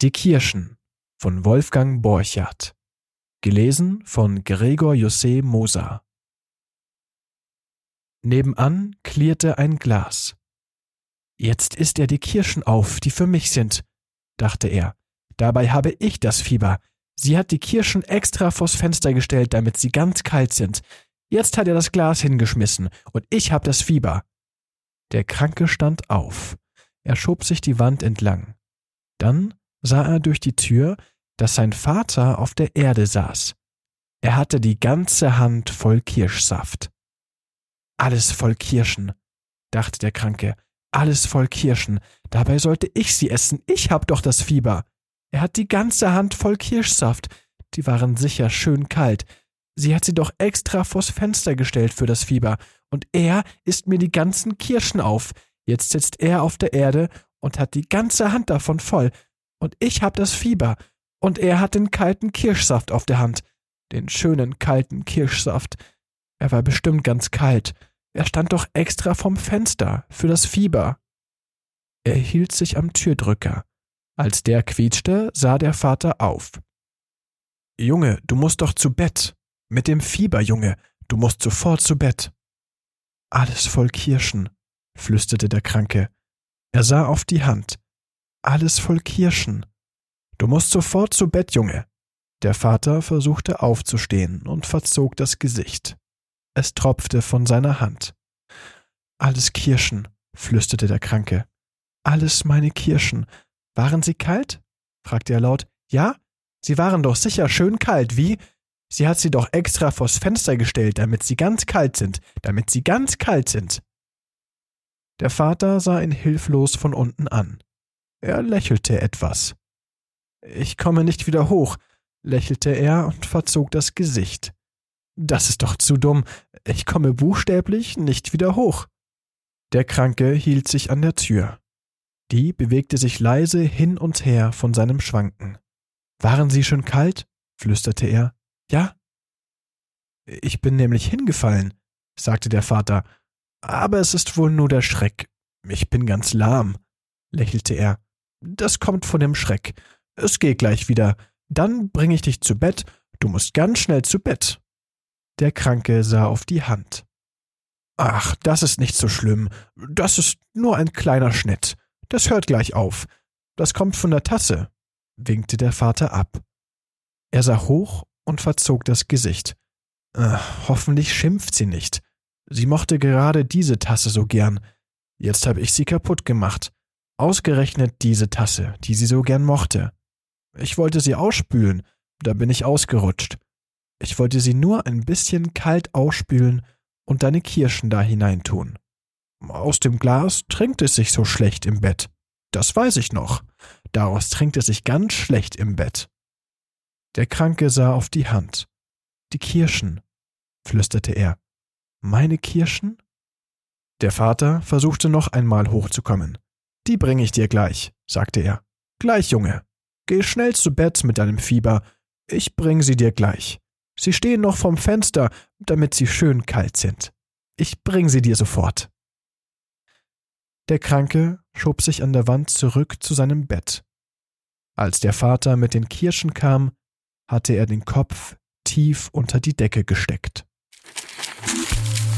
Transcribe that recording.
Die Kirschen von Wolfgang Borchardt. Gelesen von Gregor José Moser. Nebenan klirrte ein Glas. Jetzt isst er die Kirschen auf, die für mich sind, dachte er. Dabei habe ich das Fieber. Sie hat die Kirschen extra vors Fenster gestellt, damit sie ganz kalt sind. Jetzt hat er das Glas hingeschmissen und ich hab das Fieber. Der Kranke stand auf. Er schob sich die Wand entlang. Dann sah er durch die Tür, dass sein Vater auf der Erde saß. Er hatte die ganze Hand voll Kirschsaft. Alles voll Kirschen, dachte der Kranke, alles voll Kirschen. Dabei sollte ich sie essen, ich hab doch das Fieber. Er hat die ganze Hand voll Kirschsaft. Die waren sicher schön kalt. Sie hat sie doch extra vors Fenster gestellt für das Fieber. Und er isst mir die ganzen Kirschen auf. Jetzt sitzt er auf der Erde und hat die ganze Hand davon voll und ich hab das Fieber, und er hat den kalten Kirschsaft auf der Hand, den schönen kalten Kirschsaft. Er war bestimmt ganz kalt, er stand doch extra vom Fenster für das Fieber. Er hielt sich am Türdrücker. Als der quietschte, sah der Vater auf. Junge, du musst doch zu Bett. Mit dem Fieber, Junge, du musst sofort zu Bett. Alles voll Kirschen, flüsterte der Kranke. Er sah auf die Hand alles voll Kirschen. Du musst sofort zu Bett, Junge. Der Vater versuchte aufzustehen und verzog das Gesicht. Es tropfte von seiner Hand. Alles Kirschen, flüsterte der Kranke. Alles meine Kirschen. Waren sie kalt? fragte er laut. Ja? Sie waren doch sicher schön kalt, wie? Sie hat sie doch extra vors Fenster gestellt, damit sie ganz kalt sind, damit sie ganz kalt sind. Der Vater sah ihn hilflos von unten an. Er lächelte etwas. Ich komme nicht wieder hoch, lächelte er und verzog das Gesicht. Das ist doch zu dumm. Ich komme buchstäblich nicht wieder hoch. Der Kranke hielt sich an der Tür. Die bewegte sich leise hin und her von seinem Schwanken. Waren Sie schon kalt? flüsterte er. Ja? Ich bin nämlich hingefallen, sagte der Vater. Aber es ist wohl nur der Schreck. Ich bin ganz lahm, lächelte er. Das kommt von dem Schreck. Es geht gleich wieder. Dann bringe ich dich zu Bett. Du musst ganz schnell zu Bett. Der Kranke sah auf die Hand. Ach, das ist nicht so schlimm. Das ist nur ein kleiner Schnitt. Das hört gleich auf. Das kommt von der Tasse, winkte der Vater ab. Er sah hoch und verzog das Gesicht. Äh, hoffentlich schimpft sie nicht. Sie mochte gerade diese Tasse so gern. Jetzt habe ich sie kaputt gemacht. Ausgerechnet diese Tasse, die sie so gern mochte. Ich wollte sie ausspülen, da bin ich ausgerutscht. Ich wollte sie nur ein bisschen kalt ausspülen und deine Kirschen da hineintun. Aus dem Glas trinkt es sich so schlecht im Bett. Das weiß ich noch. Daraus trinkt es sich ganz schlecht im Bett. Der Kranke sah auf die Hand. Die Kirschen, flüsterte er. Meine Kirschen? Der Vater versuchte noch einmal hochzukommen. Die bringe ich dir gleich, sagte er. Gleich, Junge. Geh schnell zu Bett mit deinem Fieber. Ich bring sie dir gleich. Sie stehen noch vom Fenster, damit sie schön kalt sind. Ich bring sie dir sofort. Der Kranke schob sich an der Wand zurück zu seinem Bett. Als der Vater mit den Kirschen kam, hatte er den Kopf tief unter die Decke gesteckt.